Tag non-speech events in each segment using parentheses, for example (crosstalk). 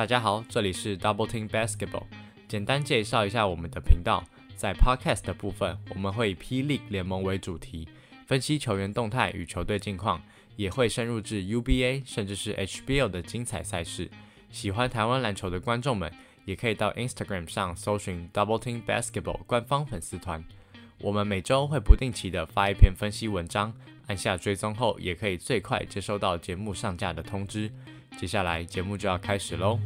大家好，这里是 Double Team Basketball。简单介绍一下我们的频道，在 Podcast 的部分，我们会以霹雳联盟为主题，分析球员动态与球队近况，也会深入至 UBA 甚至是 HBL 的精彩赛事。喜欢台湾篮球的观众们，也可以到 Instagram 上搜寻 Double Team Basketball 官方粉丝团。我们每周会不定期的发一篇分析文章，按下追踪后，也可以最快接收到节目上架的通知。接下来节目就要开始喽！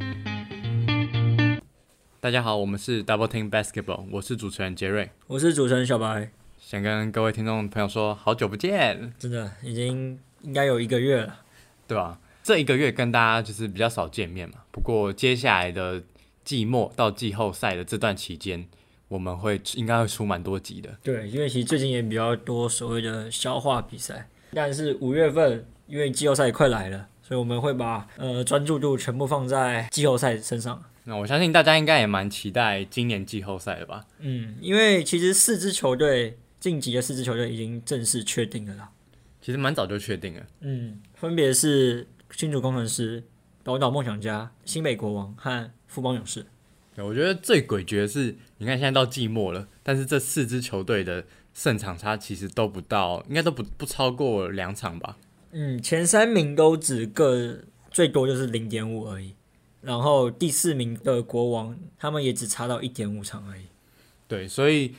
大家好，我们是 Double Team Basketball，我是主持人杰瑞，我是主持人小白。想跟各位听众朋友说，好久不见，真的已经应该有一个月了，对吧？这一个月跟大家就是比较少见面嘛。不过接下来的季末到季后赛的这段期间，我们会应该会出蛮多集的。对，因为其实最近也比较多所谓的消化比赛，但是五月份因为季后赛也快来了，所以我们会把呃专注度全部放在季后赛身上。那我相信大家应该也蛮期待今年季后赛的吧？嗯，因为其实四支球队晋级的四支球队已经正式确定了啦。其实蛮早就确定了。嗯，分别是新竹工程师、宝岛梦想家、新北国王和富邦勇士。对我觉得最诡谲的是，你看现在到季末了，但是这四支球队的胜场差其实都不到，应该都不不超过两场吧？嗯，前三名都只各最多就是零点五而已，然后第四名的国王他们也只差到一点五场而已。对，所以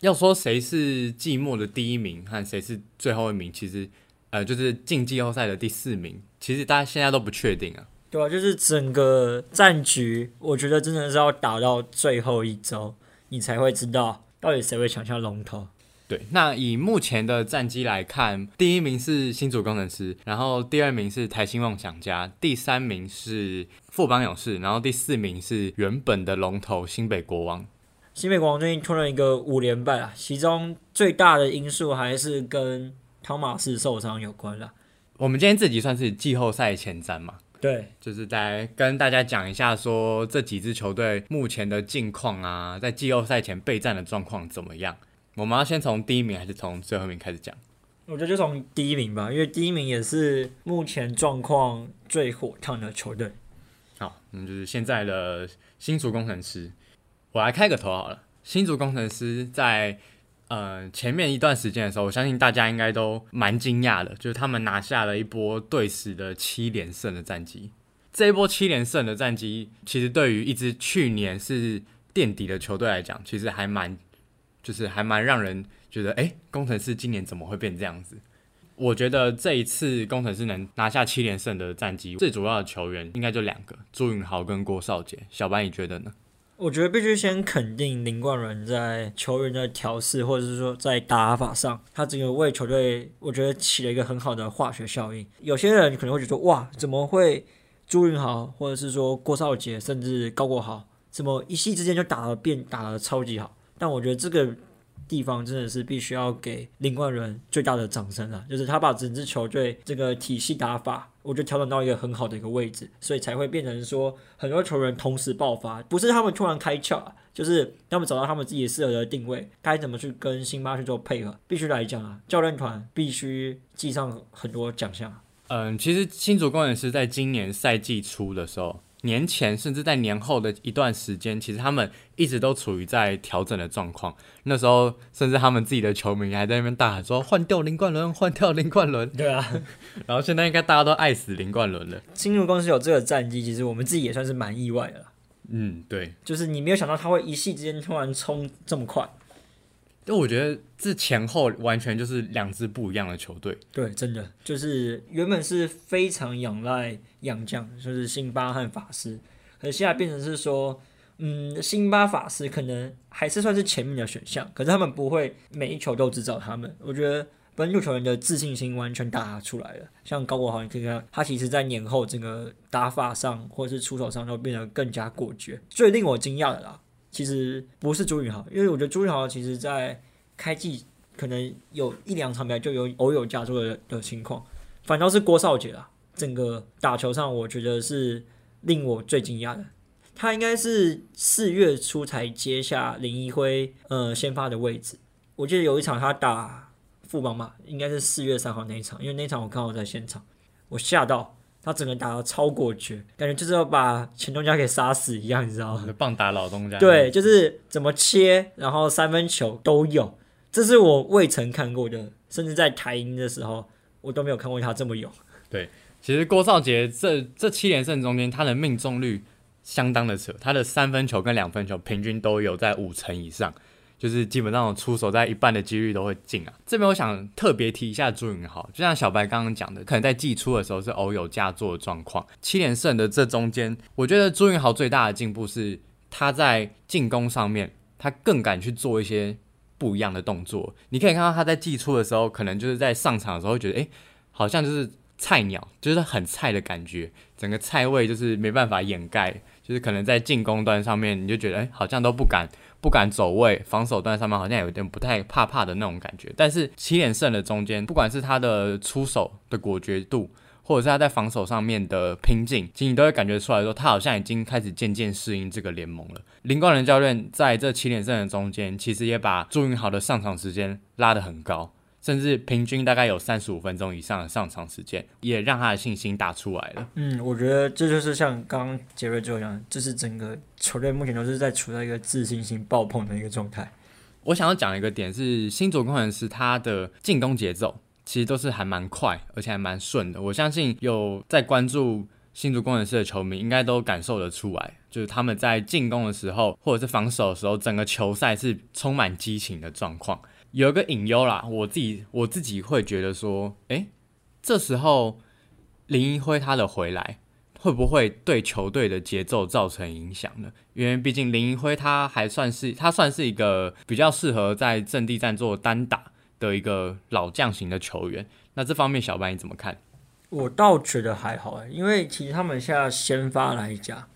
要说谁是季末的第一名和谁是最后一名，其实呃就是进季后赛的第四名，其实大家现在都不确定啊。对啊，就是整个战局，我觉得真的是要打到最后一周，你才会知道到底谁会抢下龙头。对，那以目前的战绩来看，第一名是新竹工程师，然后第二名是台新梦想家，第三名是富邦勇士，然后第四名是原本的龙头新北国王。新北国王最近突了一个五连败啊，其中最大的因素还是跟汤马斯受伤有关啦。我们今天这集算是季后赛前瞻嘛，对，就是在跟大家讲一下说这几支球队目前的近况啊，在季后赛前备战的状况怎么样。我们要先从第一名还是从最后一名开始讲？我觉得就从第一名吧，因为第一名也是目前状况最火烫的球队。好，那就是现在的新竹工程师。我来开个头好了。新竹工程师在呃前面一段时间的时候，我相信大家应该都蛮惊讶的，就是他们拿下了一波队史的七连胜的战绩。这一波七连胜的战绩，其实对于一支去年是垫底的球队来讲，其实还蛮。就是还蛮让人觉得，哎，工程师今年怎么会变这样子？我觉得这一次工程师能拿下七连胜的战绩，最主要的球员应该就两个，朱允豪跟郭少杰。小白你觉得呢？我觉得必须先肯定林冠伦在球员的调试，或者是说在打法上，他整个为球队，我觉得起了一个很好的化学效应。有些人可能会觉得，哇，怎么会朱允豪，或者是说郭少杰，甚至高国豪，怎么一夕之间就打了变，打的超级好？但我觉得这个地方真的是必须要给林冠伦最大的掌声啊！就是他把整支球队这个体系打法，我觉得调整到一个很好的一个位置，所以才会变成说很多球员同时爆发，不是他们突然开窍，就是他们找到他们自己适合的定位，该怎么去跟辛巴去做配合。必须来讲啊，教练团必须记上很多奖项。嗯，其实新竹工程师在今年赛季初的时候。年前甚至在年后的一段时间，其实他们一直都处于在调整的状况。那时候，甚至他们自己的球迷还在那边大喊说：“换掉林冠伦，换掉林冠伦。”对啊，(laughs) 然后现在应该大家都爱死林冠伦了。进入公司有这个战绩，其实我们自己也算是蛮意外的。嗯，对，就是你没有想到他会一夕之间突然冲这么快。就我觉得这前后完全就是两支不一样的球队。对，真的就是原本是非常仰赖洋将，就是辛巴和法师，可是现在变成是说，嗯，辛巴法师可能还是算是前面的选项，可是他们不会每一球都只找他们。我觉得本土球员的自信心完全打出来了。像高国豪，你可以看他其实在年后整个打法上或者是出手上都变得更加果决。最令我惊讶的啦。其实不是朱宇豪，因为我觉得朱宇豪其实在开季可能有一两场比赛就有偶有加注的的情况，反倒是郭少杰啊，整个打球上我觉得是令我最惊讶的。他应该是四月初才接下林一辉呃先发的位置，我记得有一场他打副帮嘛，应该是四月三号那一场，因为那场我刚好在现场，我吓到他整个打的超果决，感觉就是要把前东家给杀死一样，你知道吗？(laughs) 棒打老东家。对，就是怎么切，然后三分球都有，这是我未曾看过的，甚至在台英的时候，我都没有看过他这么勇。对，其实郭少杰这这七连胜中间，他的命中率相当的扯，他的三分球跟两分球平均都有在五成以上。就是基本上出手在一半的几率都会进啊。这边我想特别提一下朱云豪，就像小白刚刚讲的，可能在季初的时候是偶有佳作的状况。七连胜的这中间，我觉得朱云豪最大的进步是他在进攻上面，他更敢去做一些不一样的动作。你可以看到他在季初的时候，可能就是在上场的时候觉得，诶，好像就是菜鸟，就是很菜的感觉，整个菜味就是没办法掩盖，就是可能在进攻端上面，你就觉得，诶，好像都不敢。不敢走位，防守端上面好像有点不太怕怕的那种感觉。但是七连胜的中间，不管是他的出手的果决度，或者是他在防守上面的拼劲，其实你都会感觉出来说，他好像已经开始渐渐适应这个联盟了。林冠仁教练在这七连胜的中间，其实也把朱云豪的上场时间拉得很高。甚至平均大概有三十五分钟以上的上场时间，也让他的信心打出来了。嗯，我觉得这就是像刚刚杰瑞就讲，这是整个球队目前都是在处在一个自信心爆棚的一个状态。我想要讲一个点是，新竹工程师他的进攻节奏其实都是还蛮快，而且还蛮顺的。我相信有在关注新竹工程师的球迷，应该都感受得出来，就是他们在进攻的时候，或者是防守的时候，整个球赛是充满激情的状况。有一个隐忧啦，我自己我自己会觉得说，诶，这时候林一辉他的回来会不会对球队的节奏造成影响呢？因为毕竟林一辉他还算是他算是一个比较适合在阵地战做单打的一个老将型的球员。那这方面小白你怎么看？我倒觉得还好诶，因为其实他们现在先发来讲，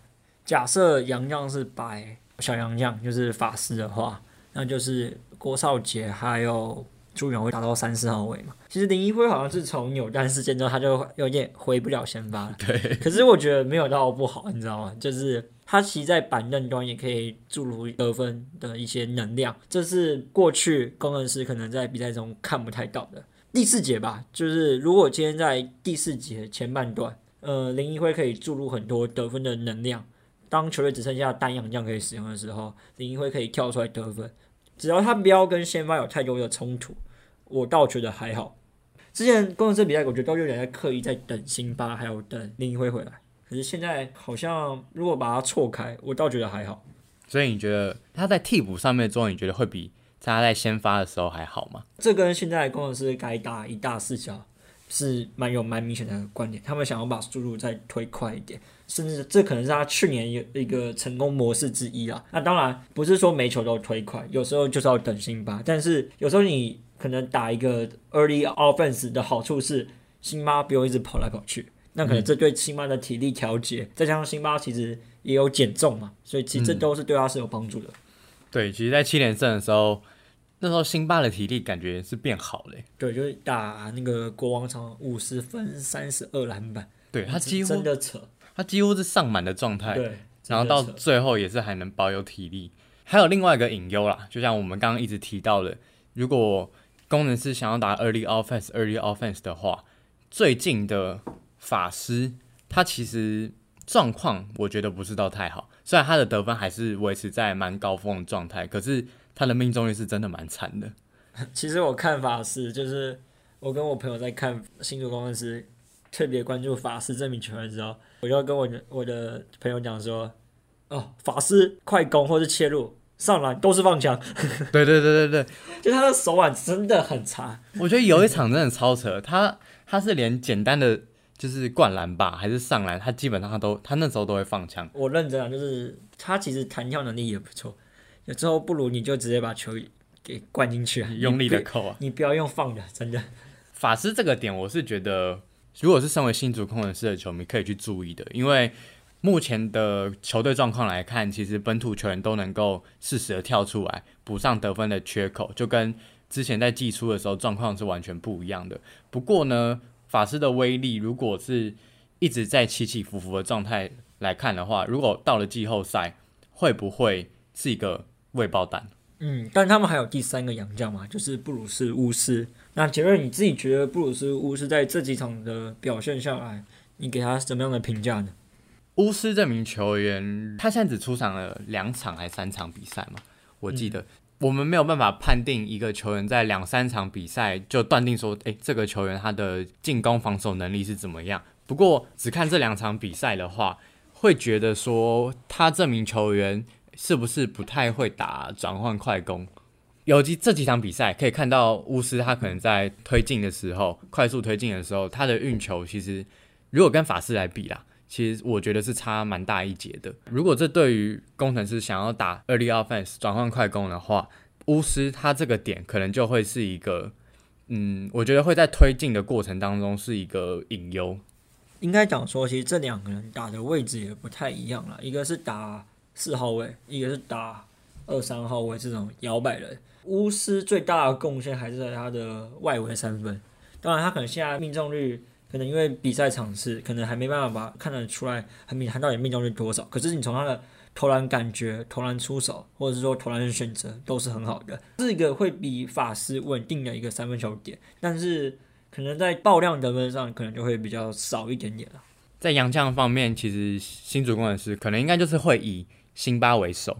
假设杨将是白小杨将，就是法师的话，那就是。郭少杰还有朱远会打到三四号位嘛？其实林一辉好像是从扭蛋事件之后，他就有点回不了先发了。对。可是我觉得没有到不好，你知道吗？就是他其实在板凳端也可以注入得分的一些能量，这是过去工程师可能在比赛中看不太到的。第四节吧，就是如果今天在第四节前半段，呃，林一辉可以注入很多得分的能量，当球队只剩下单阳将可以使用的时候，林一辉可以跳出来得分。只要他不要跟先发有太多的冲突，我倒觉得还好。之前工程师比赛，我觉得都有点在刻意在等辛巴，还有等林一辉回来。可是现在好像如果把它错开，我倒觉得还好。所以你觉得他在替补上面做，你觉得会比他在先发的时候还好吗？这跟现在工程师该打一大四角是蛮有蛮明显的观点，他们想要把速度再推快一点。甚至这可能是他去年有一个成功模式之一啊。那当然不是说每球都推快，有时候就是要等辛巴。但是有时候你可能打一个 early offense 的好处是，辛巴不用一直跑来跑去，那可能这对辛巴的体力调节，再加上辛巴其实也有减重嘛，所以其实这都是对他是有帮助的。对，其实，在七连胜的时候，那时候辛巴的体力感觉是变好了。对，就是打那个国王场五十分三十二篮板，对他几乎真的扯。他几乎是上满的状态，对，然后到最后也是还能保有体力。还有另外一个隐忧啦，就像我们刚刚一直提到的，如果工程师想要打 early offense、early offense 的话，最近的法师他其实状况我觉得不是到太好。虽然他的得分还是维持在蛮高峰的状态，可是他的命中率是真的蛮惨的。(laughs) 其实我看法是，就是我跟我朋友在看新竹工程师。特别关注法师这名球员之后，我就跟我的我的朋友讲说：“哦，法师快攻或是切入上篮都是放枪。”对对对对对，(laughs) 就他的手腕真的很差。我觉得有一场真的超扯，他他是连简单的就是灌篮吧，还是上篮，他基本上他都他那时候都会放枪。我认真啊，就是他其实弹跳能力也不错，有时候不如你就直接把球给灌进去，用力的扣啊，你不要用放的，真的。(laughs) 法师这个点，我是觉得。如果是身为新竹工程师的球迷，可以去注意的，因为目前的球队状况来看，其实本土球员都能够适时的跳出来补上得分的缺口，就跟之前在季初的时候状况是完全不一样的。不过呢，法师的威力如果是一直在起起伏伏的状态来看的话，如果到了季后赛，会不会是一个未爆弹？嗯，但他们还有第三个洋将嘛，就是布鲁斯巫师。那杰瑞，你自己觉得布鲁斯巫师在这几场的表现下来，你给他什么样的评价呢？巫师这名球员，他现在只出场了两场还三场比赛嘛？我记得我们没有办法判定一个球员在两三场比赛就断定说，诶，这个球员他的进攻防守能力是怎么样。不过只看这两场比赛的话，会觉得说他这名球员是不是不太会打转换快攻？尤其这几场比赛可以看到，巫师他可能在推进的时候，快速推进的时候，他的运球其实如果跟法师来比啦。其实我觉得是差蛮大一截的。如果这对于工程师想要打 early offense 转换快攻的话，巫师他这个点可能就会是一个，嗯，我觉得会在推进的过程当中是一个隐忧。应该讲说，其实这两个人打的位置也不太一样了，一个是打四号位，一个是打二三号位这种摇摆人。巫师最大的贡献还是在他的外围三分，当然他可能现在命中率。可能因为比赛场次，可能还没办法把看得出来很明，他到底命中率多少。可是你从他的投篮感觉、投篮出手，或者是说投篮的选择，都是很好的。是一个会比法师稳定的一个三分球点，但是可能在爆量得分上，可能就会比较少一点点了。在洋将方面，其实新主工程师可能应该就是会以辛巴为首，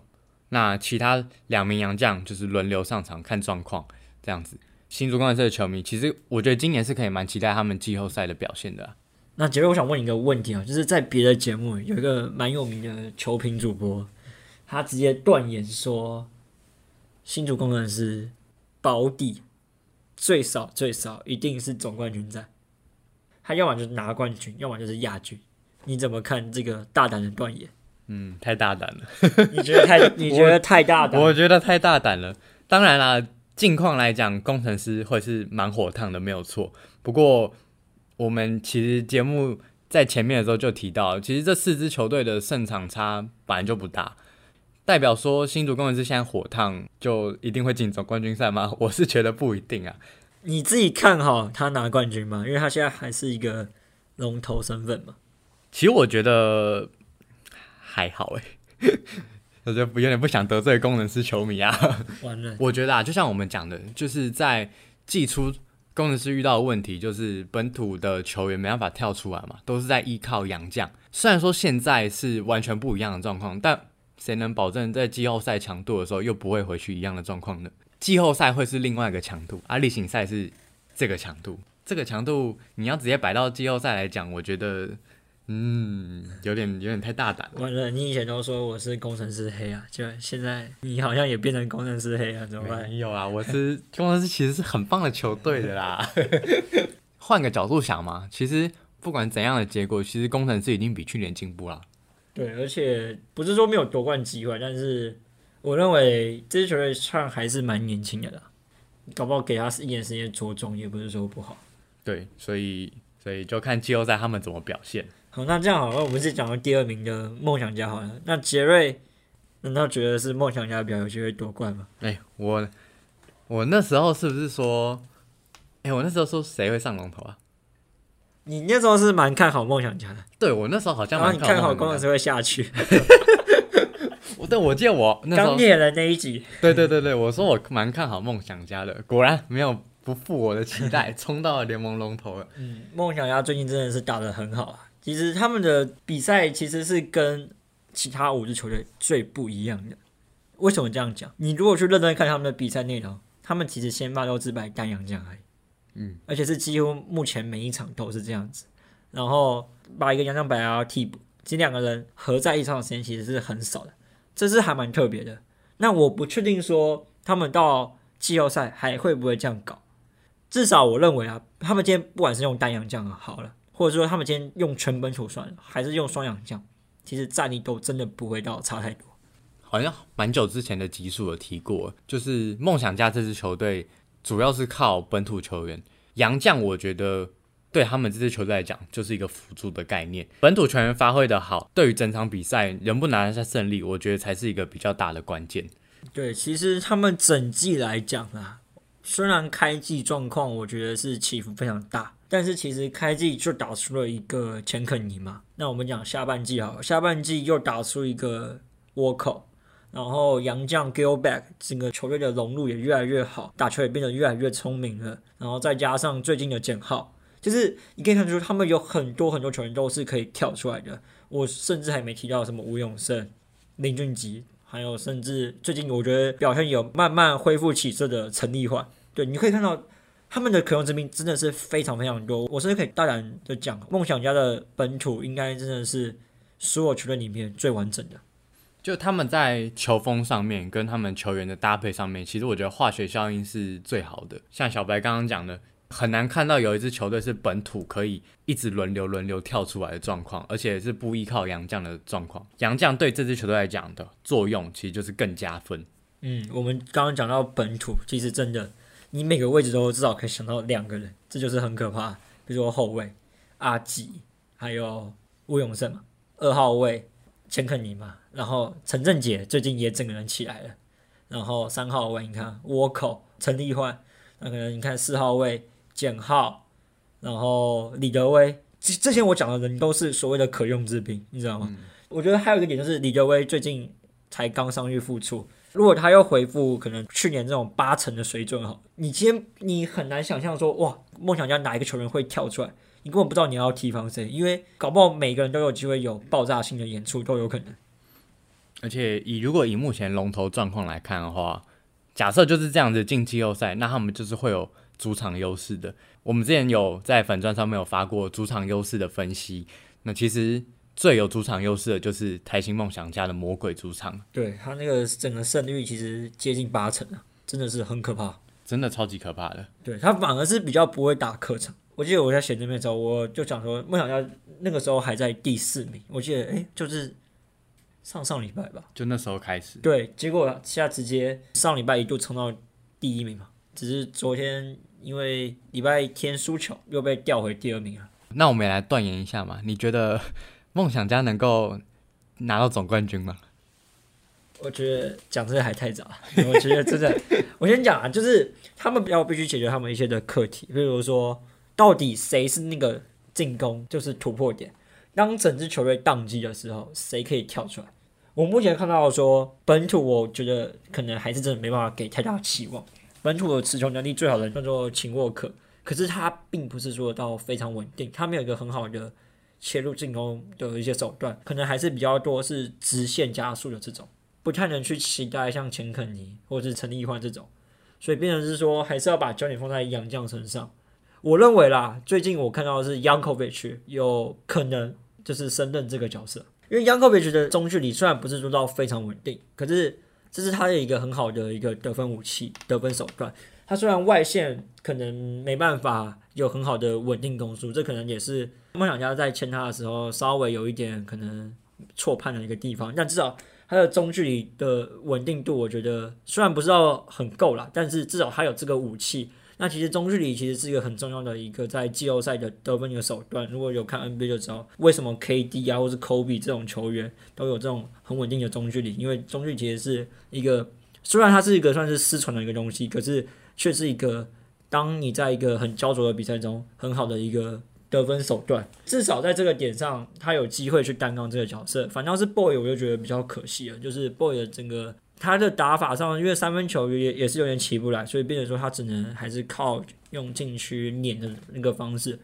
那其他两名洋将就是轮流上场看状况这样子。新竹工程师的球迷，其实我觉得今年是可以蛮期待他们季后赛的表现的。那杰瑞，我想问你一个问题啊，就是在别的节目有一个蛮有名的球评主播，他直接断言说，新竹工程师保底最少最少一定是总冠军战，他要么就是拿冠军，要么就是亚军。你怎么看这个大胆的断言？嗯，太大胆了。(laughs) 你觉得太？你觉得太大胆？我觉得太大胆了。当然啦。近况来讲，工程师会是蛮火烫的，没有错。不过，我们其实节目在前面的时候就提到，其实这四支球队的胜场差本来就不大，代表说新竹工程师现在火烫就一定会进总冠军赛吗？(laughs) 我是觉得不一定啊。你自己看好他拿冠军吗？因为他现在还是一个龙头身份嘛。其实我觉得还好诶。(laughs) 我就有点不想得罪工程师球迷啊。(laughs) 完了，我觉得啊，就像我们讲的，就是在季初工程师遇到的问题，就是本土的球员没办法跳出来嘛，都是在依靠洋将。虽然说现在是完全不一样的状况，但谁能保证在季后赛强度的时候又不会回去一样的状况呢？季后赛会是另外一个强度，而例行赛是这个强度。这个强度你要直接摆到季后赛来讲，我觉得。嗯，有点有点太大胆了。完了，你以前都说我是工程师黑啊，就现在你好像也变成工程师黑了，怎么办？没有啊，我是工程师，其实是很棒的球队的啦。(laughs) 换个角度想嘛，其实不管怎样的结果，其实工程师已经比去年进步了。对，而且不是说没有夺冠机会，但是我认为这支球队上还是蛮年轻的啦，搞不好给他一点时间着重，也不是说不好。对，所以所以就看季后赛他们怎么表现。好，那这样好，了我们是讲到第二名的梦想家好了。那杰瑞难道觉得是梦想家比较有机会夺冠吗？哎，我我那时候是不是说，哎，我那时候说谁会上龙头啊？你那时候是蛮看好梦想家的。对，我那时候好像蛮看好工程师会下去。(laughs) 我但我记得我钢铁人那一集，(laughs) 对对对对，我说我蛮看好梦想家的，果然没有不负我的期待，(laughs) 冲到了联盟龙头了。嗯，梦想家最近真的是打的很好啊。其实他们的比赛其实是跟其他五支球队最不一样的。为什么这样讲？你如果去认真看他们的比赛内容，他们其实先发都只摆单阳将而已，嗯，而且是几乎目前每一场都是这样子。然后把一个洋将摆到替补，这两个人合在一场的时间其实是很少的，这是还蛮特别的。那我不确定说他们到季后赛还会不会这样搞，至少我认为啊，他们今天不管是用单阳将好了。或者说他们今天用全本土算，还是用双氧将，其实战力都真的不会到差太多。好像蛮久之前的集数有提过，就是梦想家这支球队主要是靠本土球员，洋将我觉得对他们这支球队来讲就是一个辅助的概念。本土球员发挥的好，对于整场比赛能不能拿下胜利，我觉得才是一个比较大的关键。对，其实他们整季来讲啊，虽然开季状况我觉得是起伏非常大。但是其实开季就打出了一个钱肯尼嘛，那我们讲下半季好了，下半季又打出一个沃克，然后杨将 Gilback 整个球队的融入也越来越好，打球也变得越来越聪明了，然后再加上最近的简浩，就是你可以看出他们有很多很多球员都是可以跳出来的。我甚至还没提到什么吴永胜、林俊杰，还有甚至最近我觉得表现有慢慢恢复起色的陈立焕。对，你可以看到他们的可用之兵真的是非常非常多。我甚至可以大胆的讲，梦想家的本土应该真的是所有球队里面最完整的。就他们在球风上面跟他们球员的搭配上面，其实我觉得化学效应是最好的。像小白刚刚讲的，很难看到有一支球队是本土可以一直轮流轮流跳出来的状况，而且是不依靠洋将的状况。洋将对这支球队来讲的作用，其实就是更加分。嗯，我们刚刚讲到本土，其实真的，你每个位置都至少可以想到两个人，这就是很可怕。比如说后卫阿吉，还有吴永胜嘛，二号位钱肯尼嘛。然后陈正杰最近也整个人起来了，然后三号位你看倭寇陈立焕，那可能你看四号位简浩，然后李德威，这这些我讲的人都是所谓的可用之兵，你知道吗？我觉得还有一个点就是李德威最近才刚伤愈复出，如果他又回复可能去年这种八成的水准哈，你今天你很难想象说哇，梦想家哪一个球员会跳出来，你根本不知道你要提防谁，因为搞不好每个人都有机会有爆炸性的演出都有可能。而且以如果以目前龙头状况来看的话，假设就是这样子进季后赛，那他们就是会有主场优势的。我们之前有在粉钻上面有发过主场优势的分析，那其实最有主场优势的就是台新梦想家的魔鬼主场，对他那个整个胜率其实接近八成啊，真的是很可怕，真的超级可怕的。对他反而是比较不会打客场。我记得我在写这篇的时候，我就想说梦想家那个时候还在第四名，我记得哎就是。上上礼拜吧，就那时候开始。对，结果现在直接上礼拜一度冲到第一名嘛，只是昨天因为礼拜天输球又被调回第二名了。那我们也来断言一下嘛，你觉得梦想家能够拿到总冠军吗？我觉得讲这个还太早，(laughs) 我觉得真的，我先讲啊，就是他们要必须解决他们一些的课题，比如说到底谁是那个进攻就是突破点，当整支球队宕机的时候，谁可以跳出来？我目前看到说本土，我觉得可能还是真的没办法给太大期望。本土的持球能力最好的叫做秦沃克，可是他并不是说到非常稳定，他没有一个很好的切入进攻的一些手段，可能还是比较多是直线加速的这种，不太能去期待像钱肯尼或者是陈立焕这种，所以变成是说还是要把焦点放在杨将身上。我认为啦，最近我看到的是 yankovich 有可能就是升任这个角色。因为 yankovich 的中距离虽然不是做到非常稳定，可是这是他的一个很好的一个得分武器、得分手段。他虽然外线可能没办法有很好的稳定攻速，这可能也是梦想家在签他的时候稍微有一点可能错判的一个地方。但至少他的中距离的稳定度，我觉得虽然不知道很够了，但是至少他有这个武器。那其实中距离其实是一个很重要的一个在季后赛的得分一个手段。如果有看 NBA 就知道，为什么 KD 啊或是 Kobe 这种球员都有这种很稳定的中距离，因为中距离其实是一个虽然它是一个算是失传的一个东西，可是却是一个当你在一个很焦灼的比赛中很好的一个得分手段。至少在这个点上，他有机会去担当这个角色。反倒是 Boy，我就觉得比较可惜了，就是 Boy 的整个。他的打法上，因为三分球也也是有点起不来，所以变成说他只能还是靠用禁区碾的那个方式。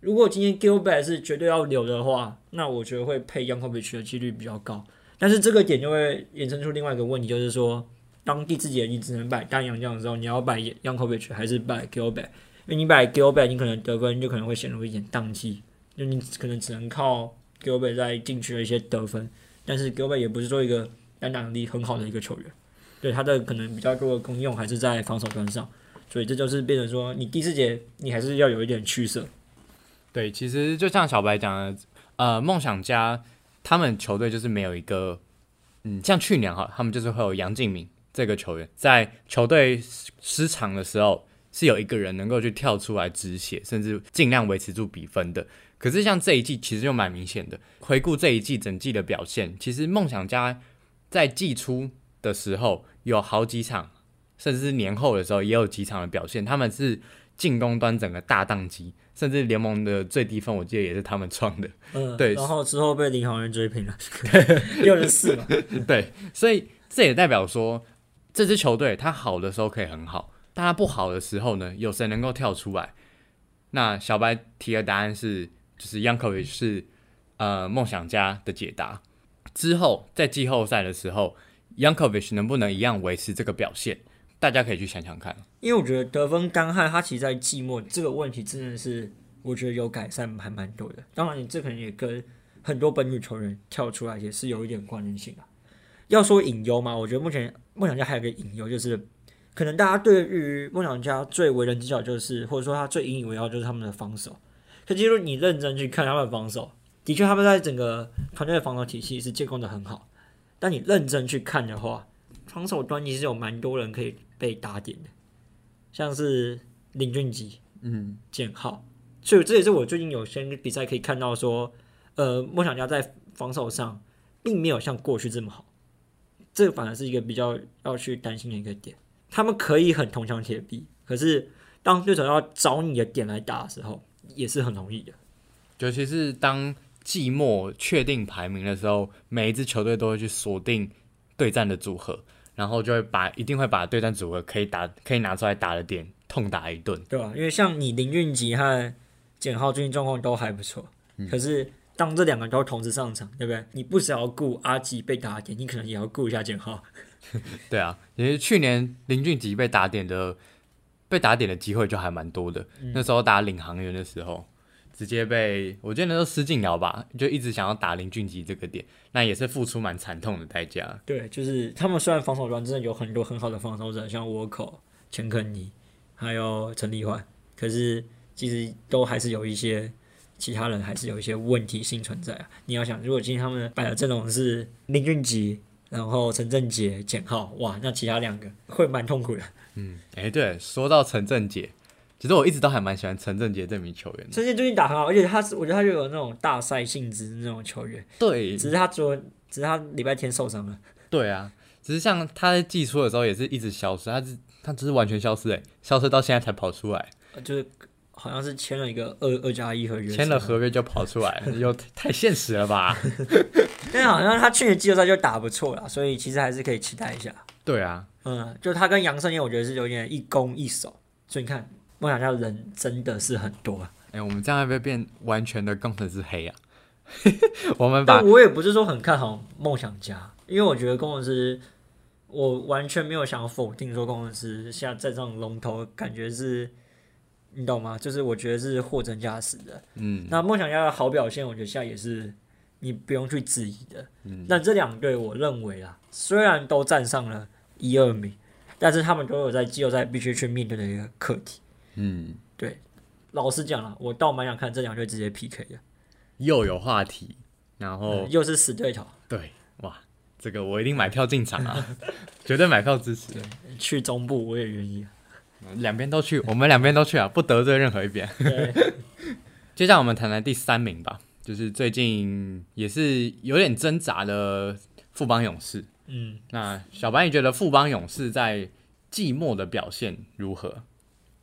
如果今天 Gilbert 是绝对要留的话，那我觉得会配 Yankovic 的几率比较高。但是这个点就会衍生出另外一个问题，就是说，当第四节你只能摆单阳将的时候，你要摆 Yankovic 还是摆 Gilbert？因为你摆 Gilbert，你可能得分就可能会陷入一点宕机，就你可能只能靠 Gilbert 在禁区的一些得分，但是 Gilbert 也不是说一个。单打能力很好的一个球员，对他的可能比较多的功用还是在防守端上，所以这就是变成说，你第四节你还是要有一点取舍。对，其实就像小白讲的，呃，梦想家他们球队就是没有一个，嗯，像去年哈，他们就是会有杨敬敏这个球员，在球队失常的时候，是有一个人能够去跳出来止血，甚至尽量维持住比分的。可是像这一季其实就蛮明显的，回顾这一季整季的表现，其实梦想家。在季初的时候，有好几场，甚至是年后的时候，也有几场的表现。他们是进攻端整个大宕机，甚至联盟的最低分，我记得也是他们创的。嗯，对。然后之后被领航员追平了，(laughs) 六十四嘛。(laughs) 对，所以这也代表说，这支球队它好的时候可以很好，但它不好的时候呢，有谁能够跳出来？那小白提的答案是，就是 Yankovic 是呃梦想家的解答。之后在季后赛的时候，Yankovic 能不能一样维持这个表现？大家可以去想想看。因为我觉得得分干旱，他其实在季末这个问题真的是我觉得有改善还蛮多的。当然，这可能也跟很多本土球员跳出来也是有一点关联性的。要说隐忧嘛，我觉得目前梦想家还有个隐忧，就是可能大家对于梦想家最为人知晓就是，或者说他最引以为傲就是他们的防守。可其实你认真去看他们的防守，的确他们在整个团队的防守体系是建构的很好。但你认真去看的话，防守端其实有蛮多人可以被打点的，像是林俊杰、嗯，简浩，所以这也是我最近有些比赛可以看到说，呃，梦想家在防守上并没有像过去这么好。这个反而是一个比较要去担心的一个点。他们可以很铜墙铁壁，可是当对手要找你的点来打的时候，也是很容易的。尤其是当季末确定排名的时候，每一支球队都会去锁定对战的组合，然后就会把一定会把对战组合可以打可以拿出来打的点痛打一顿，对吧？因为像你林俊杰和简浩最近状况都还不错，可是。当这两个都同时上场，对不对？你不只要顾阿吉被打点，你可能也要顾一下简浩。(laughs) 对啊，因为去年林俊杰被打点的，被打点的机会就还蛮多的。那时候打领航员的时候，直接被我记得那时候施晋尧吧，就一直想要打林俊杰这个点，那也是付出蛮惨痛的代价。对，就是他们虽然防守端真的有很多很好的防守者，像沃口、钱肯尼，还有陈立焕，可是其实都还是有一些。其他人还是有一些问题性存在啊！你要想，如果今天他们摆的阵容是林俊杰，然后陈振杰、简浩，哇，那其他两个会蛮痛苦的。嗯，哎，对，说到陈振杰，其实我一直都还蛮喜欢陈振杰这名球员。陈振杰最近打很好，而且他是，我觉得他就有那种大赛性质那种球员。对，只是他昨，只是他礼拜天受伤了。对啊，只是像他在季初的时候也是一直消失，他是他只是完全消失，哎，消失到现在才跑出来，就是。好像是签了一个二二加一合约，签了合约就跑出来，又太现实了吧？但好像他去年季后赛就打不错了，所以其实还是可以期待一下。对啊，嗯，就他跟杨胜燕，我觉得是有点一攻一守，所以你看梦想家人真的是很多。哎，我们这样会不会变完全的工程师黑啊？(laughs) 我们把，我也不是说很看好梦想家，因为我觉得工程师，我完全没有想否定说工程师现在在这种龙头，感觉是。你懂吗？就是我觉得是货真价实的。嗯，那梦想家的好表现，我觉得现在也是你不用去质疑的。嗯，那这两队，我认为啊，虽然都站上了一二名，但是他们都有在季后赛必须去面对的一个课题。嗯，对。老实讲了，我倒蛮想看这两队直接 PK 的，又有话题，然后又是死对头。对，哇，这个我一定买票进场啊，(laughs) 绝对买票支持。去中部我也愿意。两边都去，我们两边都去啊，不得罪任何一边。接下来我们谈谈第三名吧，就是最近也是有点挣扎的富邦勇士。嗯，那小白，你觉得富邦勇士在季末的表现如何？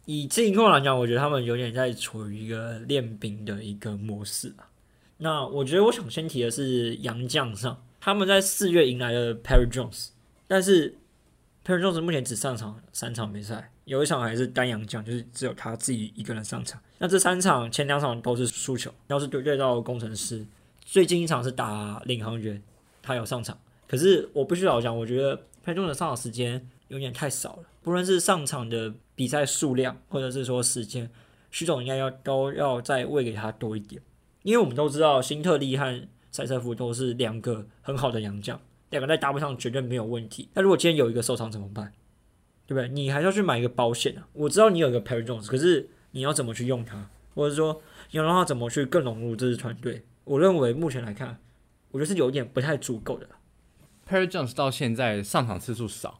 以近况来讲，我觉得他们有点在处于一个练兵的一个模式啊。那我觉得我想先提的是杨将上，他们在四月迎来了 Perry Jones，但是 Perry Jones 目前只上场三场比赛。有一场还是单阳将，就是只有他自己一个人上场。那这三场前两场都是输球，要是对对到工程师，最近一场是打领航员，他有上场。可是我必须老讲，我觉得潘中的上场时间有点太少了。不论是上场的比赛数量，或者是说时间，徐总应该要都要再喂给他多一点。因为我们都知道，辛特利和塞瑟夫都是两个很好的洋将，两个在搭配上绝对没有问题。那如果今天有一个受伤怎么办？对不对？你还要去买一个保险啊！我知道你有一个 Perry Jones，可是你要怎么去用它，或者说你要让他怎么去更融入这支团队？我认为目前来看，我觉得是有点不太足够的。Perry Jones 到现在上场次数少，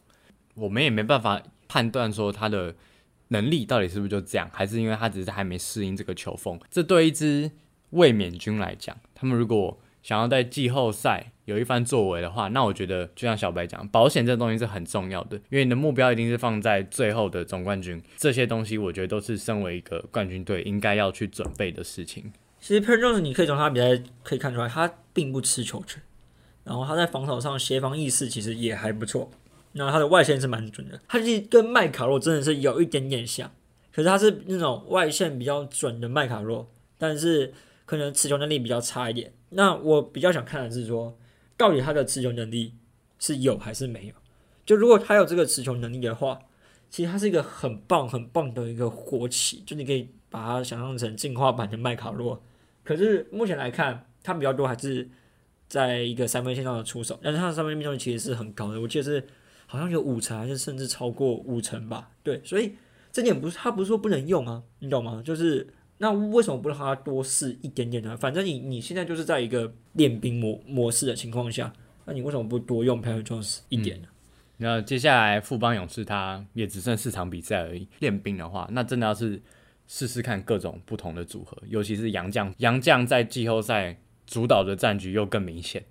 我们也没办法判断说他的能力到底是不是就这样，还是因为他只是还没适应这个球风。这对一支卫冕军来讲，他们如果想要在季后赛有一番作为的话，那我觉得就像小白讲，保险这东西是很重要的，因为你的目标一定是放在最后的总冠军。这些东西我觉得都是身为一个冠军队应该要去准备的事情。其实 Perros 你可以从他比赛可以看出来，他并不吃球权，然后他在防守上协防意识其实也还不错。那他的外线是蛮准的，他其实跟麦卡洛真的是有一点点像。可是他是那种外线比较准的麦卡洛，但是可能持球能力比较差一点。那我比较想看的是说，到底他的持球能力是有还是没有？就如果他有这个持球能力的话，其实他是一个很棒很棒的一个活棋，就你可以把它想象成进化版的麦卡洛。可是目前来看，他比较多还是在一个三分线上的出手，但是他的三分命中率其实是很高的，我记得是好像有五成还是甚至超过五成吧。对，所以这点不是他不是说不能用啊，你懂吗？就是那为什么不让他多试一点点呢？反正你你现在就是在一个练兵模模式的情况下，那你为什么不多用 Perry Jones 一点呢？那接下来富邦勇士他也只剩四场比赛而已，练兵的话，那真的要是试试看各种不同的组合，尤其是杨将，杨将在季后赛主导的战局又更明显，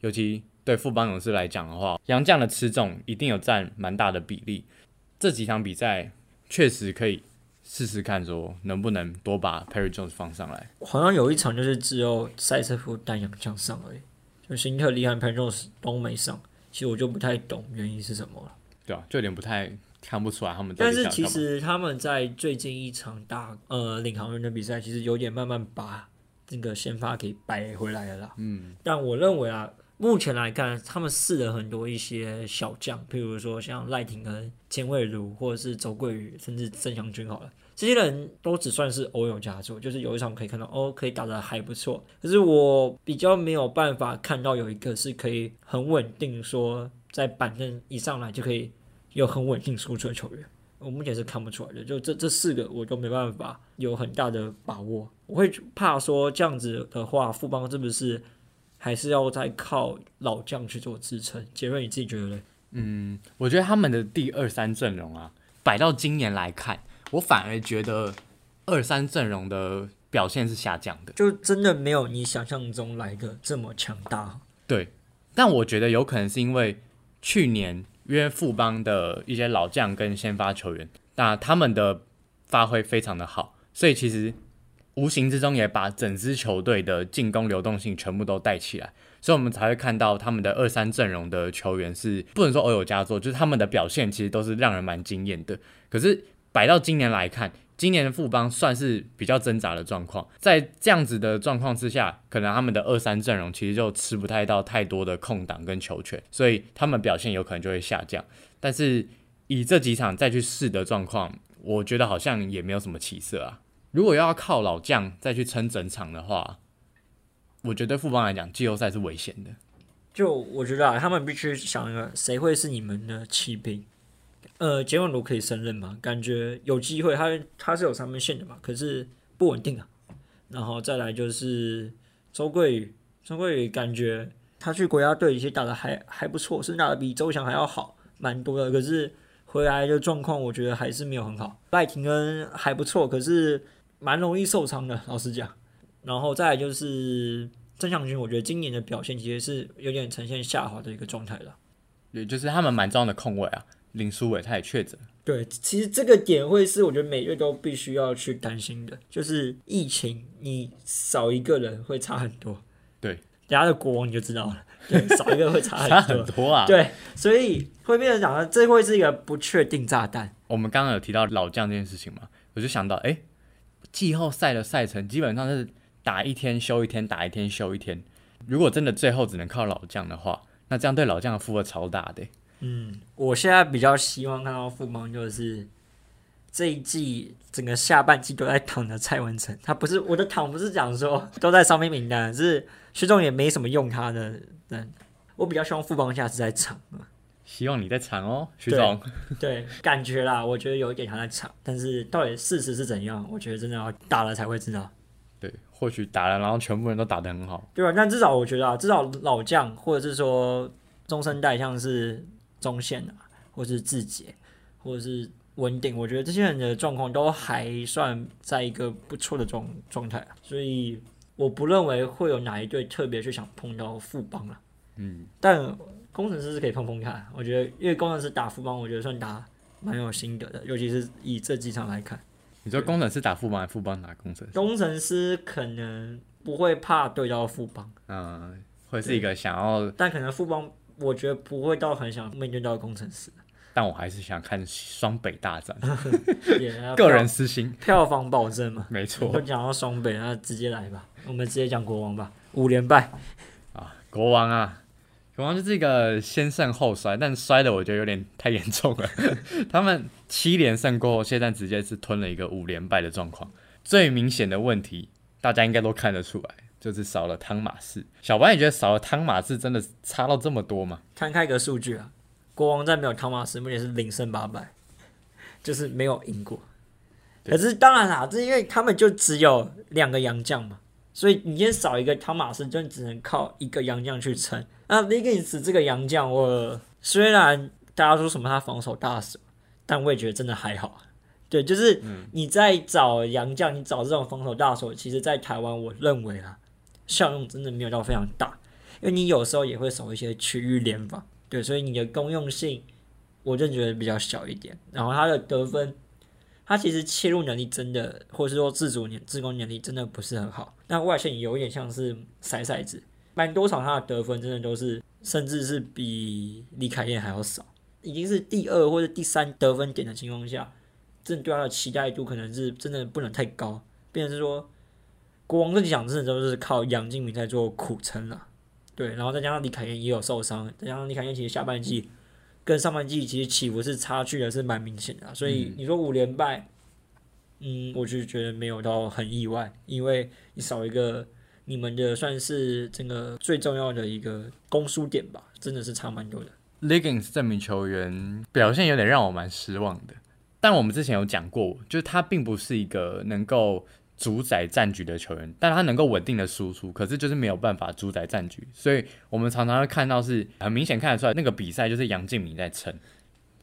尤其对富邦勇士来讲的话，杨将的吃重一定有占蛮大的比例。这几场比赛确实可以试试看，说能不能多把 Perry Jones 放上来。好像有一场就是只有塞瑟夫单阳将上而已，就辛特利和 Perry Jones 都没上。其实我就不太懂原因是什么了，对啊，就有点不太看不出来他们。但是其实他们在最近一场打呃领航员的比赛，其实有点慢慢把这个先发给摆回来了啦。嗯，但我认为啊，目前来看，他们试了很多一些小将，譬如说像赖廷恩、钱伟如，或者是周桂宇，甚至曾祥军好了。这些人都只算是偶有佳作，就是有一场可以看到哦，可以打得还不错。可是我比较没有办法看到有一个是可以很稳定，说在板凳一上来就可以有很稳定输出的球员，我目前是看不出来的。就这这四个我都没办法有很大的把握。我会怕说这样子的话，富邦是不是还是要再靠老将去做支撑？杰瑞你自己觉得呢？嗯，我觉得他们的第二三阵容啊，摆到今年来看。我反而觉得二三阵容的表现是下降的，就真的没有你想象中来的这么强大。对，但我觉得有可能是因为去年约富邦的一些老将跟先发球员，那他们的发挥非常的好，所以其实无形之中也把整支球队的进攻流动性全部都带起来，所以我们才会看到他们的二三阵容的球员是不能说偶有佳作，就是他们的表现其实都是让人蛮惊艳的。可是。摆到今年来看，今年的富邦算是比较挣扎的状况。在这样子的状况之下，可能他们的二三阵容其实就吃不太到太多的空档跟球权，所以他们表现有可能就会下降。但是以这几场再去试的状况，我觉得好像也没有什么起色啊。如果要靠老将再去撑整场的话，我觉得富邦来讲，季后赛是危险的。就我觉得啊，他们必须想一个，谁会是你们的骑兵？呃，杰文卢可以胜任吗？感觉有机会，他他是有三分线的嘛，可是不稳定啊。然后再来就是周桂宇，周桂宇感觉他去国家队其实打的还还不错，甚至打的比周翔还要好，蛮多的。可是回来的状况，我觉得还是没有很好。赖廷恩还不错，可是蛮容易受伤的，老实讲。然后再来就是郑祥军，我觉得今年的表现其实是有点呈现下滑的一个状态了。对，就是他们蛮重要的控位啊。林书伟他也确诊，对，其实这个点会是我觉得每月都必须要去担心的，就是疫情你少一个人会差很多。对，人家的国王你就知道了，对，(laughs) 少一个会差很多啊。对，所以会变成讲呢，这会是一个不确定炸弹。我们刚刚有提到老将这件事情嘛，我就想到，哎，季后赛的赛程基本上是打一天休一天，打一天休一天。如果真的最后只能靠老将的话，那这样对老将的负荷超大的。嗯，我现在比较希望看到富邦就是这一季整个下半季都在躺着蔡文成，他不是我的躺，不是讲说都在伤病名单，是徐总也没什么用他的。人我比较希望富邦下次在场希望你在场哦，徐总。(laughs) 对，感觉啦，我觉得有一点他在场，但是到底事实是怎样，我觉得真的要打了才会知道。对，或许打了，然后全部人都打得很好。对吧？但至少我觉得啊，至少老将或者是说中生代，像是。中线啊，或是自己，或者是稳定，我觉得这些人的状况都还算在一个不错的状状态，所以我不认为会有哪一队特别去想碰到富邦了。嗯，但工程师是可以碰碰看，我觉得因为工程师打副帮，我觉得算打蛮有心得的，尤其是以这几场来看。你说工程师打副帮，还是富邦打工程师？工程师可能不会怕对到副帮，嗯，会是一个想要，但可能副帮。我觉得不会到很想面对到工程师，但我还是想看双北大战 (laughs) (laughs) 个人私心，票房保证嘛。(laughs) 没错我错讲到双北，那直接来吧，我们直接讲国王吧，五连败。啊，国王啊，国王就是一个先胜后衰，但摔的我觉得有点太严重了。(laughs) 他们七连胜过后，现在直接是吞了一个五连败的状况。最明显的问题，大家应该都看得出来，就是少了汤马士。小白，你觉得少了汤马士真的差到这么多吗？摊开一个数据啊，国王在没有汤马士目前是零胜八败，就是没有赢过。可是当然啦，这是因为他们就只有两个洋将嘛，所以你今天少一个汤马斯，就只能靠一个洋将去撑。那 Liggins 这个洋将，我虽然大家说什么他防守大手，但我也觉得真的还好。对，就是你在找洋将，你找这种防守大手，其实在台湾，我认为啊，效用真的没有到非常大。因为你有时候也会守一些区域联防，对，所以你的公用性我就觉得比较小一点。然后他的得分，他其实切入能力真的，或者是说自主能自攻能力真的不是很好。那外线有一点像是骰骰子，蛮多场他的得分真的都是，甚至是比李凯燕还要少，已经是第二或者第三得分点的情况下，真的对他的期待度可能是真的不能太高，变成是说。国王这几场真的都是靠杨敬明在做苦撑了，对，然后再加上李凯燕也有受伤，再加上李凯燕其实下半季跟上半季其实起伏是差距的是蛮明显的啊、所以你说五连败，嗯，我就觉得没有到很意外，因为你少一个你们的算是这个最重要的一个攻输点吧，真的是差蛮多的。Liggins 这名球员表现有点让我蛮失望的，但我们之前有讲过，就是他并不是一个能够主宰战局的球员，但他能够稳定的输出，可是就是没有办法主宰战局，所以我们常常会看到是很明显看得出来，那个比赛就是杨敬敏在撑。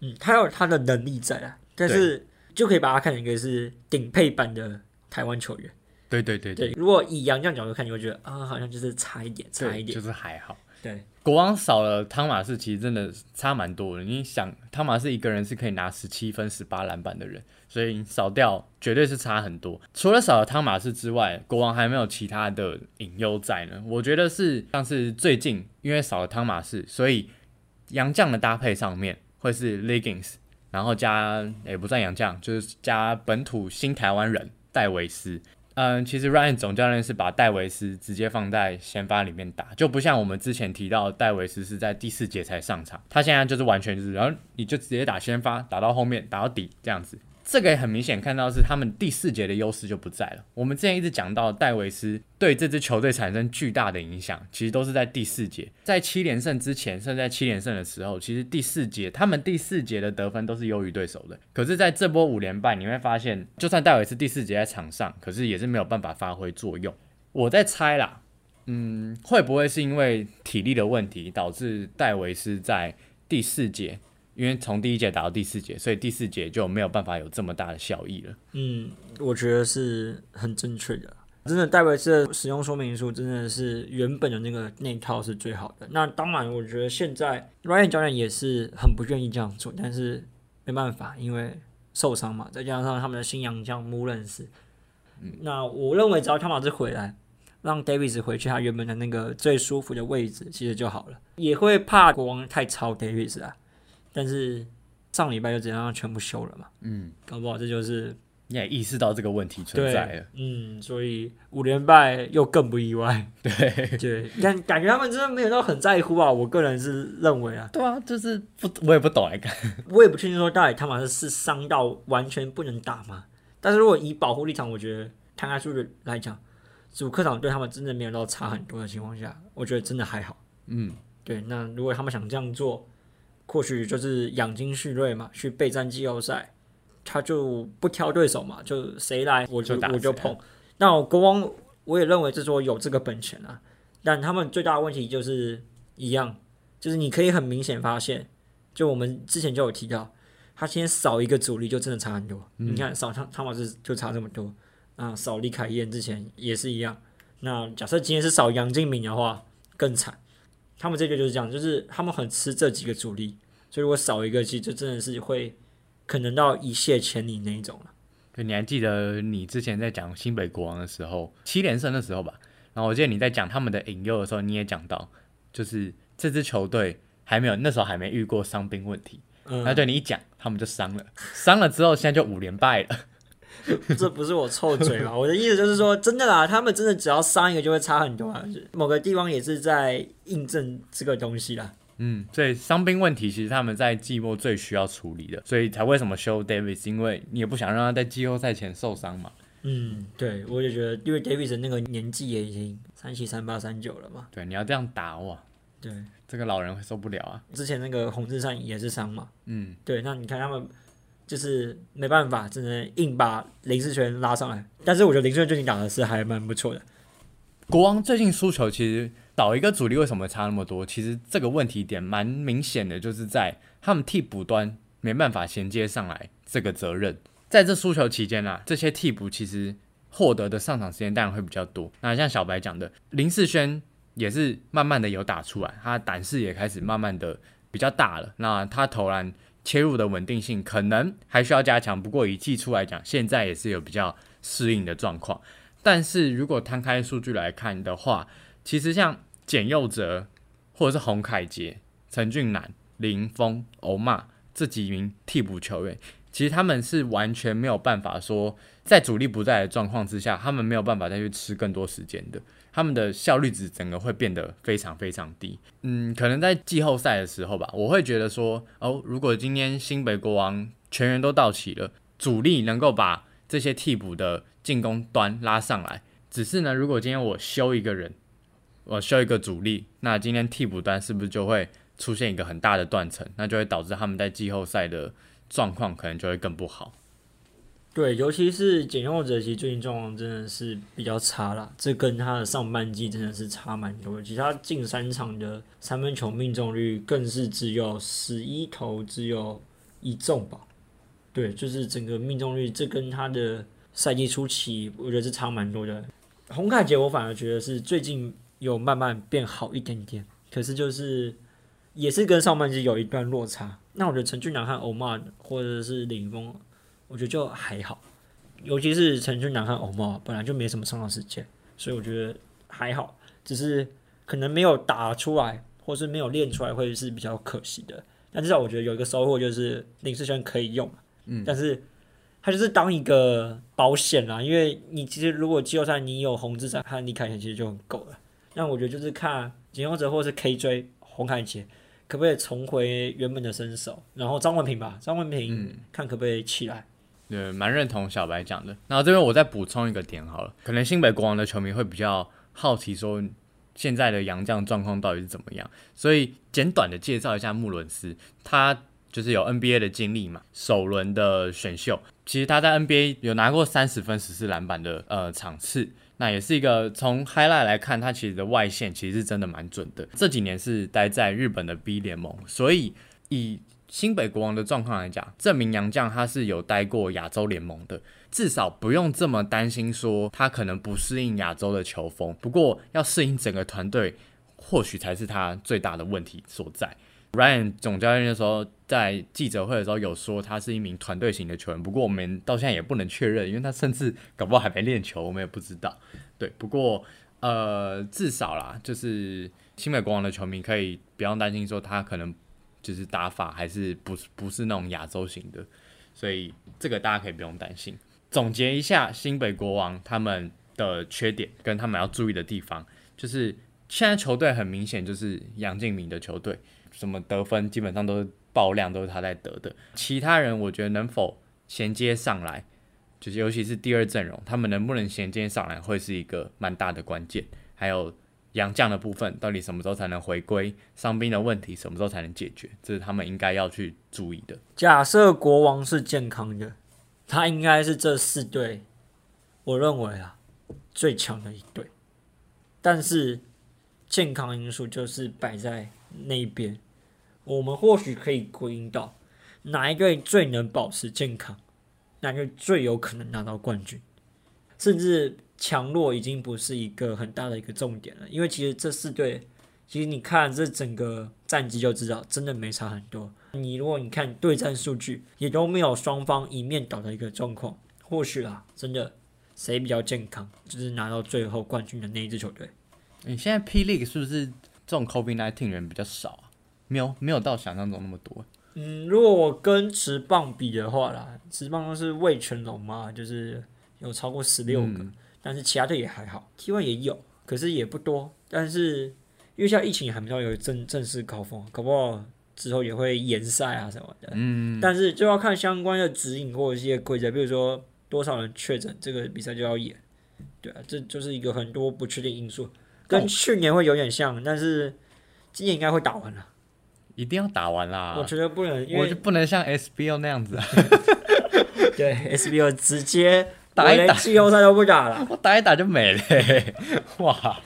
嗯，他有他的能力在啊，但是就可以把他看成一个是顶配版的台湾球员。对对对对，如果以杨将角度看，你会觉得啊，好像就是差一点，差一点。就是还好。对，国王少了汤马士，其实真的差蛮多的。你想，汤马士一个人是可以拿十七分、十八篮板的人，所以少掉绝对是差很多。除了少了汤马士之外，国王还没有其他的隐忧在呢。我觉得是像是最近因为少了汤马士，所以杨将的搭配上面会是 Liggins，然后加也不算洋将，就是加本土新台湾人戴维斯。嗯，其实 Ryan 总教练是把戴维斯直接放在先发里面打，就不像我们之前提到戴维斯是在第四节才上场，他现在就是完全就是，然后你就直接打先发，打到后面打到底这样子。这个也很明显看到是他们第四节的优势就不在了。我们之前一直讲到戴维斯对这支球队产生巨大的影响，其实都是在第四节，在七连胜之前，甚至在七连胜的时候，其实第四节他们第四节的得分都是优于对手的。可是在这波五连败，你会发现，就算戴维斯第四节在场上，可是也是没有办法发挥作用。我在猜啦，嗯，会不会是因为体力的问题导致戴维斯在第四节？因为从第一节打到第四节，所以第四节就没有办法有这么大的效益了。嗯，我觉得是很正确的。真的，戴维斯的使用说明书真的是原本的那个那一套是最好的。那当然，我觉得现在 Ryan 教练也是很不愿意这样做，但是没办法，因为受伤嘛，再加上他们的新洋将穆伦斯。那我认为只要汤马斯回来，让 Davis 回去他原本的那个最舒服的位置，其实就好了。也会怕国王太超 Davis 啊，但是上礼拜就直接让他全部休了嘛，嗯，搞不好这就是你也意识到这个问题存在了。嗯，所以五连败又更不意外。对，对，感感觉他们真的没有到很在乎啊。我个人是认为啊，对啊，就是不，我也不懂来看。(laughs) 我也不确定说到底他马斯是伤到完全不能打吗？但是如果以保护立场，我觉得摊开数据来讲，主客场对他们真的没有到差很多的情况下，我觉得真的还好。嗯，对，那如果他们想这样做，或许就是养精蓄锐嘛，去备战季后赛，他就不挑对手嘛，就谁来我就我就碰。那我国王我也认为是说有这个本钱啊，但他们最大的问题就是一样，就是你可以很明显发现，就我们之前就有提到，他今天少一个主力就真的差很多。你看少汤汤马斯就差这么多，啊，少李凯燕之前也是一样。那假设今天是少杨敬敏的话，更惨。他们这个就是这样，就是他们很吃这几个主力，所以如果少一个，其实就真的是会可能到一泻千里那一种了。对，你还记得你之前在讲新北国王的时候，七连胜的时候吧？然后我记得你在讲他们的引诱的时候，你也讲到，就是这支球队还没有那时候还没遇过伤兵问题，嗯那对你一讲，他们就伤了，伤了之后，现在就五连败了。(laughs) 这不是我臭嘴嘛？我的意思就是说，真的啦，他们真的只要伤一个就会差很多啊。某个地方也是在印证这个东西啦。嗯，所以伤兵问题其实他们在季末最需要处理的，所以才为什么修 Davis，因为你也不想让他在季后赛前受伤嘛。嗯，对，我也觉得，因为 Davis 那个年纪也已经三七、三八、三九了嘛。对，你要这样打哇，对，这个老人会受不了啊。之前那个洪志善也是伤嘛。嗯，对，那你看他们就是没办法，只能硬把林世权拉上来。但是我觉得林世权最近打的是还蛮不错的。国王最近输球其实少一个主力，为什么差那么多？其实这个问题点蛮明显的，就是在他们替补端没办法衔接上来这个责任。在这输球期间啊，这些替补其实获得的上场时间当然会比较多。那像小白讲的，林世轩也是慢慢的有打出来，他胆识也开始慢慢的比较大了。那他投篮切入的稳定性可能还需要加强，不过以技术来讲，现在也是有比较适应的状况。但是如果摊开数据来看的话，其实像简佑哲或者是洪凯杰、陈俊南、林峰、欧骂这几名替补球员，其实他们是完全没有办法说，在主力不在的状况之下，他们没有办法再去吃更多时间的，他们的效率值整个会变得非常非常低。嗯，可能在季后赛的时候吧，我会觉得说，哦，如果今天新北国王全员都到齐了，主力能够把这些替补的进攻端拉上来，只是呢，如果今天我修一个人，我修一个主力，那今天替补端是不是就会出现一个很大的断层？那就会导致他们在季后赛的状况可能就会更不好。对，尤其是简佑哲，其实最近状况真的是比较差啦。这跟他的上半季真的是差蛮多。其实他近三场的三分球命中率更是只有十一投，只有一中吧。对，就是整个命中率，这跟他的赛季初期，我觉得是差蛮多的。洪凯杰，我反而觉得是最近有慢慢变好一点点，可是就是也是跟上半季有一段落差。那我觉得陈俊南和欧曼或者是林峰，我觉得就还好，尤其是陈俊南和欧曼本来就没什么上场时间，所以我觉得还好，只是可能没有打出来，或是没有练出来，会是比较可惜的。但至少我觉得有一个收获就是林世轩可以用，嗯但是他就是当一个保险啦，因为你其实如果季后赛你有洪志善和李凯贤，其实就很够了。那我觉得就是看简佑哲或是 KJ 洪凯杰可不可以重回原本的身手，然后张文平吧，张文平看可不可以起来。对，蛮认同小白讲的。然后这边我再补充一个点好了，可能新北国王的球迷会比较好奇说，现在的杨将状况到底是怎么样？所以简短的介绍一下穆伦斯，他就是有 NBA 的经历嘛，首轮的选秀，其实他在 NBA 有拿过三十分、十四篮板的呃场次。那也是一个从 highlight 来看，他其实的外线其实是真的蛮准的。这几年是待在日本的 B 联盟，所以以新北国王的状况来讲，这名洋将他是有待过亚洲联盟的，至少不用这么担心说他可能不适应亚洲的球风。不过要适应整个团队，或许才是他最大的问题所在。Ryan 总教练那时候在记者会的时候有说他是一名团队型的球员，不过我们到现在也不能确认，因为他甚至搞不好还没练球，我们也不知道。对，不过呃，至少啦，就是新北国王的球迷可以不用担心说他可能就是打法还是不是不是那种亚洲型的，所以这个大家可以不用担心。总结一下新北国王他们的缺点跟他们要注意的地方，就是现在球队很明显就是杨敬敏的球队，什么得分基本上都是爆量都是他在得的，其他人我觉得能否衔接上来。就是尤其是第二阵容，他们能不能衔接上来，会是一个蛮大的关键。还有杨将的部分，到底什么时候才能回归？伤兵的问题什么时候才能解决？这是他们应该要去注意的。假设国王是健康的，他应该是这四队，我认为啊最强的一队。但是健康因素就是摆在那一边，我们或许可以归因到哪一队最能保持健康，哪个最有可能拿到冠军，甚至强弱已经不是一个很大的一个重点了，因为其实这四队。其实你看这整个战绩就知道，真的没差很多。你如果你看对战数据，也都没有双方一面倒的一个状况。或许啊，真的谁比较健康，就是拿到最后冠军的那一支球队。你现在 P League 是不是这种 COVID nineteen 人比较少啊？没有，没有到想象中那么多。嗯，如果我跟职棒比的话啦，职棒都是魏全龙嘛，就是有超过十六个，嗯但是其他队也还好，T1 也有，可是也不多。但是因为现在疫情还没到有正正式高峰，搞不好之后也会延赛啊什么的。嗯，但是就要看相关的指引或者一些规则，比如说多少人确诊，这个比赛就要演。对啊，这就是一个很多不确定因素，跟去年会有点像，但是今年应该会打完了。一定要打完啦。我觉得不能，因为我就不能像 SBO 那样子啊，(laughs) 对 SBO 直接打一打季后赛都不打了。(laughs) 我打一打就没了、(laughs) 哇，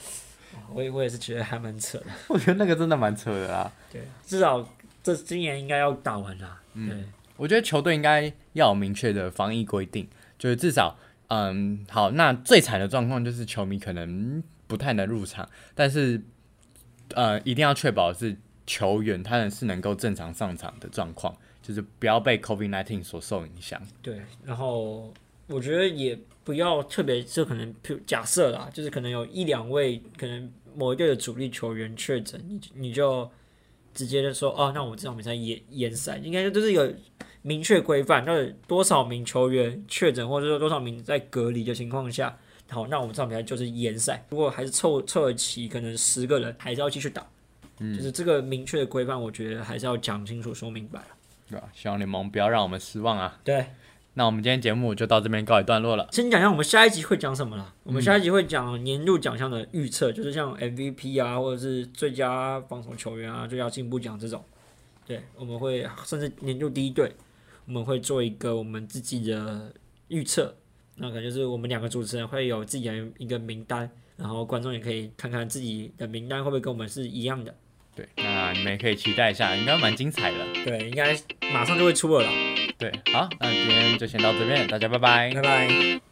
我也我也是觉得还蛮扯的。(laughs) 我觉得那个真的蛮扯的啦。对，至少这今年应该要打完啦。对，我觉得球队应该要有明确的防疫规定，就是至少，嗯，好，那最惨的状况就是球迷可能不太能入场，但是，呃，一定要确保是球员他们是能够正常上场的状况，就是不要被 COVID-19 所受影响。对，然后我觉得也不要特别，就可能假设啦，就是可能有一两位可能某一队的主力球员确诊，你你就直接就说哦，那我们这场比赛延延赛，应该就是有明确规范，到底多少名球员确诊，或者说多少名在隔离的情况下，好，那我们这场比赛就是延赛。如果还是凑凑得齐，可能十个人还是要继续打。就是这个明确的规范，我觉得还是要讲清楚、说明白了。对吧？希望联盟不要让我们失望啊！对，那我们今天节目就到这边告一段落了。先讲一下我们下一集会讲什么了。我们下一集会讲年度奖项的预测，就是像 MVP 啊，或者是最佳防守球员啊、最佳进步奖这种。对，我们会甚至年度第一队，我们会做一个我们自己的预测。那可能就是我们两个主持人会有自己的一个名单，然后观众也可以看看自己的名单会不会跟我们是一样的。对，那你们也可以期待一下，应该蛮精彩的。对，应该马上就会出了啦。对，好，那今天就先到这边，大家拜拜拜拜。